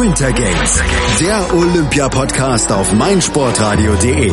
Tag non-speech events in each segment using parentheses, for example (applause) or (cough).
Winter Games, der Olympia-Podcast auf meinsportradio.de.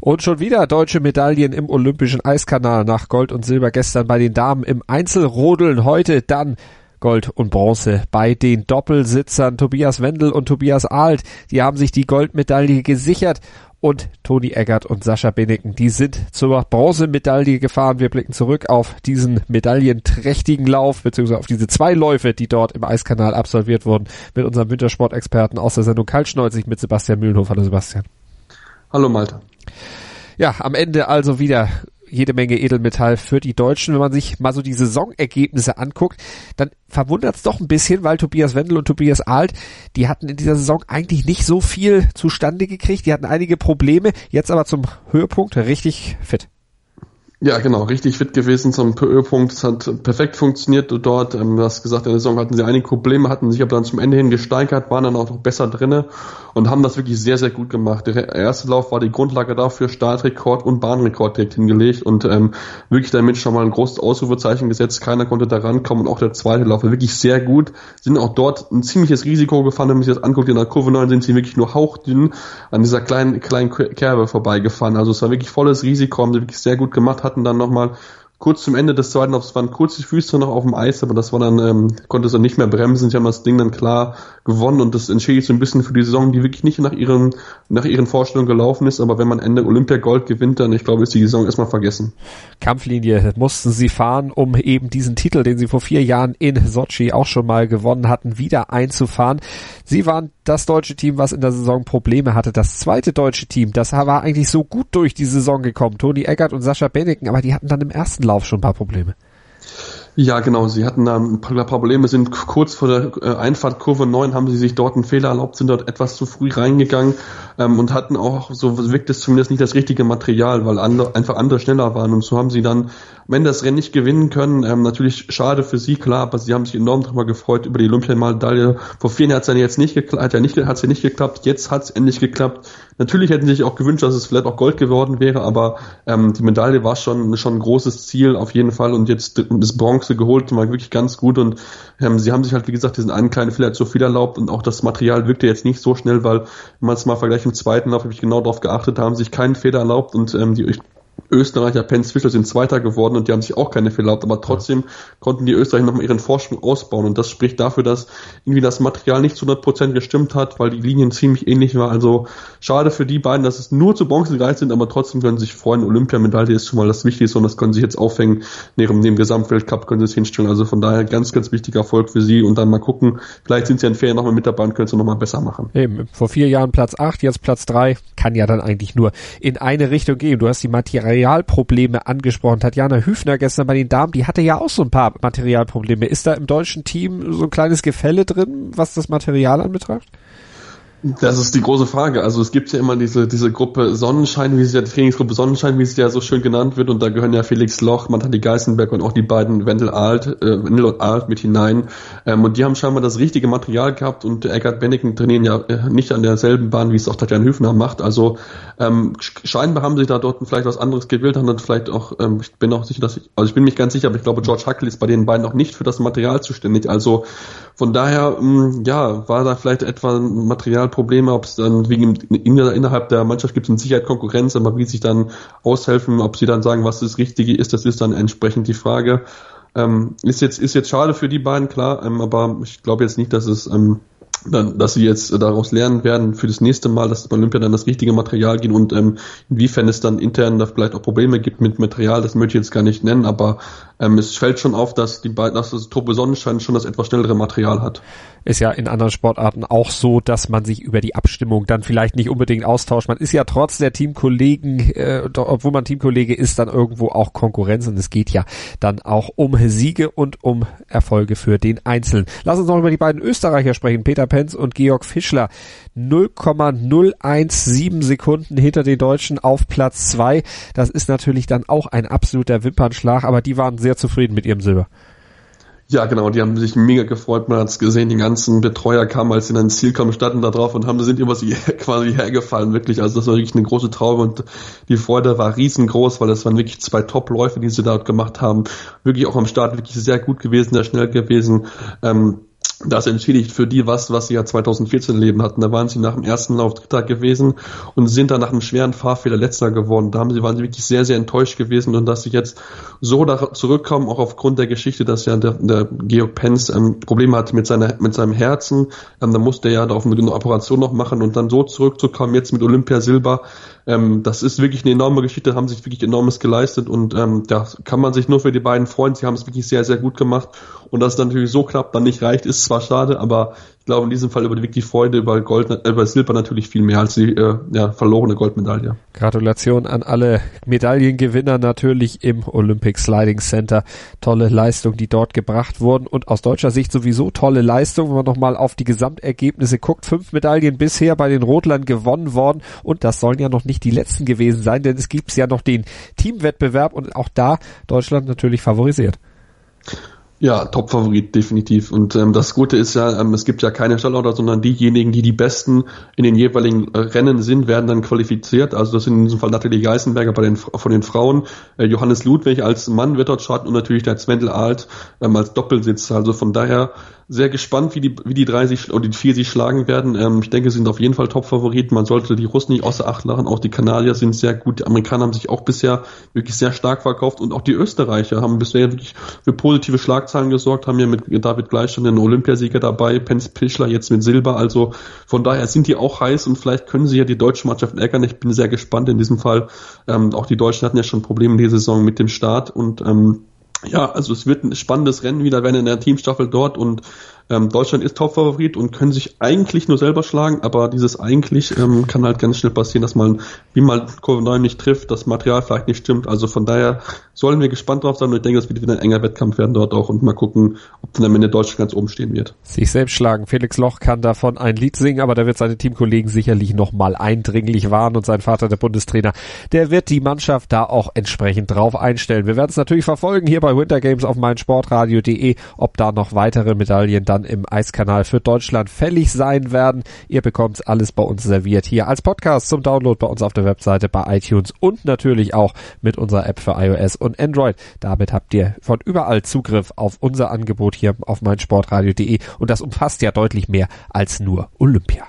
Und schon wieder deutsche Medaillen im Olympischen Eiskanal nach Gold und Silber gestern bei den Damen im Einzelrodeln. Heute dann Gold und Bronze bei den Doppelsitzern Tobias Wendel und Tobias Alt. Die haben sich die Goldmedaille gesichert und Toni Eggert und Sascha Beneken, die sind zur Bronzemedaille gefahren. Wir blicken zurück auf diesen medaillenträchtigen Lauf, beziehungsweise auf diese zwei Läufe, die dort im Eiskanal absolviert wurden, mit unserem Wintersportexperten aus der Sendung Kaltschneuzig mit Sebastian Mühlenhof. Hallo Sebastian. Hallo Malte. Ja, am Ende also wieder jede Menge Edelmetall für die Deutschen. Wenn man sich mal so die Saisonergebnisse anguckt, dann verwundert es doch ein bisschen, weil Tobias Wendel und Tobias Alt, die hatten in dieser Saison eigentlich nicht so viel zustande gekriegt. Die hatten einige Probleme, jetzt aber zum Höhepunkt richtig fit. Ja, genau, richtig fit gewesen zum Höhepunkt. Es hat perfekt funktioniert dort. Ähm, du hast gesagt, in der Saison hatten sie einige Probleme, hatten sich aber dann zum Ende hin gesteigert, waren dann auch noch besser drinne und haben das wirklich sehr, sehr gut gemacht. Der erste Lauf war die Grundlage dafür, Startrekord und Bahnrekord direkt hingelegt und ähm, wirklich damit schon mal ein großes Ausrufezeichen gesetzt. Keiner konnte da rankommen und auch der zweite Lauf war wirklich sehr gut. Sind auch dort ein ziemliches Risiko gefahren, wenn man sich das anguckt. In der Kurve 9 sind sie wirklich nur hauchdünn an dieser kleinen, kleinen Kerbe vorbeigefahren. Also es war wirklich volles Risiko, haben sie wirklich sehr gut gemacht hatten dann nochmal kurz zum Ende des zweiten Laufs waren kurz die Füße noch auf dem Eis, aber das war dann, ähm, konnte sie nicht mehr bremsen. Sie haben das Ding dann klar gewonnen und das entschädigt so ein bisschen für die Saison, die wirklich nicht nach ihren, nach ihren Vorstellungen gelaufen ist. Aber wenn man Ende Olympia Gold gewinnt, dann, ich glaube, ist die Saison erstmal vergessen. Kampflinie mussten sie fahren, um eben diesen Titel, den sie vor vier Jahren in Sochi auch schon mal gewonnen hatten, wieder einzufahren. Sie waren das deutsche Team, was in der Saison Probleme hatte. Das zweite deutsche Team, das war eigentlich so gut durch die Saison gekommen. Toni Eggert und Sascha Beneken, aber die hatten dann im ersten Lauf schon ein paar Probleme. Ja, genau. Sie hatten da ein paar Probleme, sind kurz vor der äh, Einfahrt Kurve 9, haben sie sich dort einen Fehler erlaubt, sind dort etwas zu früh reingegangen ähm, und hatten auch, so wirkt es zumindest nicht das richtige Material, weil andere, einfach andere schneller waren. Und so haben sie dann Ende das Rennen nicht gewinnen können. Ähm, natürlich schade für sie, klar, aber sie haben sich enorm darüber gefreut über die Olympiamedaille. Vor vier Jahren hat es ja jetzt nicht geklappt, hat ja nicht, hat's ja nicht geklappt, jetzt hat es endlich geklappt. Natürlich hätten sie sich auch gewünscht, dass es vielleicht auch Gold geworden wäre, aber ähm, die Medaille war schon, schon ein großes Ziel auf jeden Fall und jetzt das Bronze geholt, war wirklich ganz gut und ähm, sie haben sich halt, wie gesagt, diesen einen kleinen Fehler zu viel erlaubt und auch das Material wirkte jetzt nicht so schnell, weil, wenn man es mal vergleicht im zweiten Lauf, habe ich genau darauf geachtet, haben sich keinen Fehler erlaubt und ähm, die Österreicher Pence Fischer sind Zweiter geworden und die haben sich auch keine Fehler erlaubt, aber trotzdem konnten die Österreicher nochmal ihren Vorsprung ausbauen und das spricht dafür, dass irgendwie das Material nicht zu 100% gestimmt hat, weil die Linien ziemlich ähnlich waren. Also schade für die beiden, dass es nur zu Bronze gereicht sind, aber trotzdem können sie sich freuen. Olympiamedaille ist schon mal das Wichtigste und das können sie jetzt aufhängen. Neben dem Gesamtweltcup können sie es hinstellen. Also von daher ganz, ganz wichtiger Erfolg für sie und dann mal gucken, vielleicht sind sie in Ferien nochmal mit dabei und können es nochmal besser machen. Eben, vor vier Jahren Platz 8, jetzt Platz 3, kann ja dann eigentlich nur in eine Richtung gehen. Du hast die Materialprobleme Probleme angesprochen. Tatjana Hüfner gestern bei den Damen, die hatte ja auch so ein paar Materialprobleme. Ist da im deutschen Team so ein kleines Gefälle drin, was das Material anbetrifft? Das ist die große Frage. Also es gibt ja immer diese, diese Gruppe Sonnenschein, wie sie ja, die Trainingsgruppe Sonnenschein, wie sie ja so schön genannt wird, und da gehören ja Felix Loch, Mantali Geisenberg und auch die beiden Wendel Alt, äh, Wendel und Alt mit hinein. Ähm, und die haben scheinbar das richtige Material gehabt und Eckart Benneken trainieren ja äh, nicht an derselben Bahn, wie es auch Tatjan Hüfner macht. Also ähm, scheinbar haben sie da dort vielleicht was anderes gewählt, haben dann vielleicht auch, ähm, ich bin auch sicher, dass ich, also ich bin mich ganz sicher, aber ich glaube, George Huckel ist bei den beiden auch nicht für das Material zuständig. Also von daher, mh, mm, ja, war da vielleicht etwa Materialprobleme, ob es dann wegen innerhalb der Mannschaft gibt es mit Sicherheit Konkurrenz, aber wie sich dann aushelfen, ob sie dann sagen, was das Richtige ist, das ist dann entsprechend die Frage. Ähm, ist jetzt ist jetzt schade für die beiden, klar, ähm, aber ich glaube jetzt nicht, dass es ähm, dann, dass sie jetzt daraus lernen werden für das nächste Mal, dass bei Olympia dann das richtige Material gehen und ähm, inwiefern es dann intern da vielleicht auch Probleme gibt mit Material, das möchte ich jetzt gar nicht nennen, aber ähm, es fällt schon auf, dass die beiden, dass das Tobe Sonnenschein schon das etwas schnellere Material hat. Ist ja in anderen Sportarten auch so, dass man sich über die Abstimmung dann vielleicht nicht unbedingt austauscht. Man ist ja trotz der Teamkollegen, äh, obwohl man Teamkollege ist, dann irgendwo auch Konkurrenz und es geht ja dann auch um Siege und um Erfolge für den Einzelnen. Lass uns noch über die beiden Österreicher sprechen, Peter Penz und Georg Fischler. 0,017 Sekunden hinter den Deutschen auf Platz zwei. Das ist natürlich dann auch ein absoluter Wimpernschlag, aber die waren sehr zufrieden mit ihrem Silber. Ja, genau, die haben sich mega gefreut. Man hat es gesehen, die ganzen Betreuer kamen, als sie dann ins Ziel kamen, standen da drauf und haben, sind über sie (laughs) quasi hergefallen, wirklich. Also das war wirklich eine große Traube und die Freude war riesengroß, weil das waren wirklich zwei Top-Läufe, die sie dort gemacht haben. Wirklich auch am Start wirklich sehr gut gewesen, sehr schnell gewesen. Ähm, das entschädigt für die was, was sie ja 2014 Leben hatten. Da waren sie nach dem ersten Lauf Dritter gewesen und sind dann nach einem schweren Fahrfehler Letzter geworden. Da haben sie, waren sie wirklich sehr, sehr enttäuscht gewesen und dass sie jetzt so da zurückkommen, auch aufgrund der Geschichte, dass ja der, der Georg Pence ähm, Probleme hatte mit seiner, mit seinem Herzen. Ähm, da musste er ja auf eine Operation noch machen und dann so zurückzukommen jetzt mit Olympia Silber. Ähm, das ist wirklich eine enorme Geschichte, haben sich wirklich enormes geleistet und ähm, da kann man sich nur für die beiden freuen. Sie haben es wirklich sehr, sehr gut gemacht und dass es natürlich so knapp dann nicht reicht, ist zwar schade, aber glaube in diesem Fall überwiegt die Freude über Gold, äh, über Silber natürlich viel mehr als die äh, ja, verlorene Goldmedaille. Gratulation an alle Medaillengewinner natürlich im Olympic Sliding Center. Tolle Leistung, die dort gebracht wurden und aus deutscher Sicht sowieso tolle Leistung, wenn man nochmal auf die Gesamtergebnisse guckt. Fünf Medaillen bisher bei den Rotlern gewonnen worden und das sollen ja noch nicht die letzten gewesen sein, denn es gibt ja noch den Teamwettbewerb und auch da Deutschland natürlich favorisiert. Ja, Top-Favorit, definitiv. Und ähm, das Gute ist ja, ähm, es gibt ja keine Stallorder, sondern diejenigen, die die Besten in den jeweiligen äh, Rennen sind, werden dann qualifiziert. Also das sind in diesem Fall Nathalie Geisenberger bei den, von den Frauen, äh, Johannes Ludwig als Mann wird dort starten und natürlich der Zwendel Alt ähm, als Doppelsitzer. Also von daher sehr gespannt, wie die, wie die drei sich oder die vier sich schlagen werden. Ähm, ich denke, sie sind auf jeden Fall Top-Favoriten. Man sollte die Russen nicht außer Acht lachen. Auch die Kanadier sind sehr gut. Die Amerikaner haben sich auch bisher wirklich sehr stark verkauft und auch die Österreicher haben bisher wirklich für positive Schlagzeilen gesorgt, haben ja mit David Gleichstand den Olympiasieger dabei, Pence Pischler jetzt mit Silber. Also von daher sind die auch heiß und vielleicht können sie ja die deutsche Mannschaft ärgern. Ich bin sehr gespannt in diesem Fall. Ähm, auch die Deutschen hatten ja schon Probleme in dieser Saison mit dem Start und ähm, ja, also es wird ein spannendes Rennen wieder werden in der Teamstaffel dort und ähm, Deutschland ist Topfavorit und können sich eigentlich nur selber schlagen, aber dieses eigentlich ähm, kann halt ganz schnell passieren, dass man, wie mal Covid-9 nicht trifft, das Material vielleicht nicht stimmt. Also von daher sollen wir gespannt drauf sein und ich denke, es wird wieder ein enger Wettkampf werden dort auch und mal gucken, ob dann am Ende Deutschland ganz oben stehen wird. Sich selbst schlagen. Felix Loch kann davon ein Lied singen, aber da wird seine Teamkollegen sicherlich nochmal eindringlich warnen und sein Vater, der Bundestrainer, der wird die Mannschaft da auch entsprechend drauf einstellen. Wir werden es natürlich verfolgen hier bei Winter Games auf meinsportradio.de, ob da noch weitere Medaillen dann im Eiskanal für Deutschland fällig sein werden. Ihr bekommt alles bei uns serviert hier als Podcast zum Download bei uns auf der Webseite, bei iTunes und natürlich auch mit unserer App für iOS und Android. Damit habt ihr von überall Zugriff auf unser Angebot hier auf meinsportradio.de und das umfasst ja deutlich mehr als nur Olympia.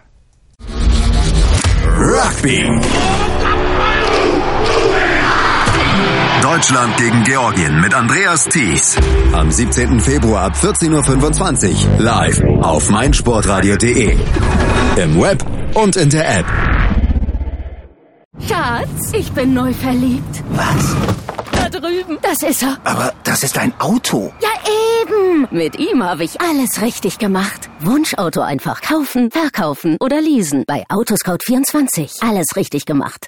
Rugby. Deutschland gegen Georgien mit Andreas Thies. Am 17. Februar ab 14.25 Uhr live auf meinsportradio.de. Im Web und in der App. Schatz, ich bin neu verliebt. Was? Da drüben. Das ist er. Aber das ist ein Auto. Ja, eben. Mit ihm habe ich alles richtig gemacht. Wunschauto einfach kaufen, verkaufen oder leasen. Bei Autoscout24. Alles richtig gemacht.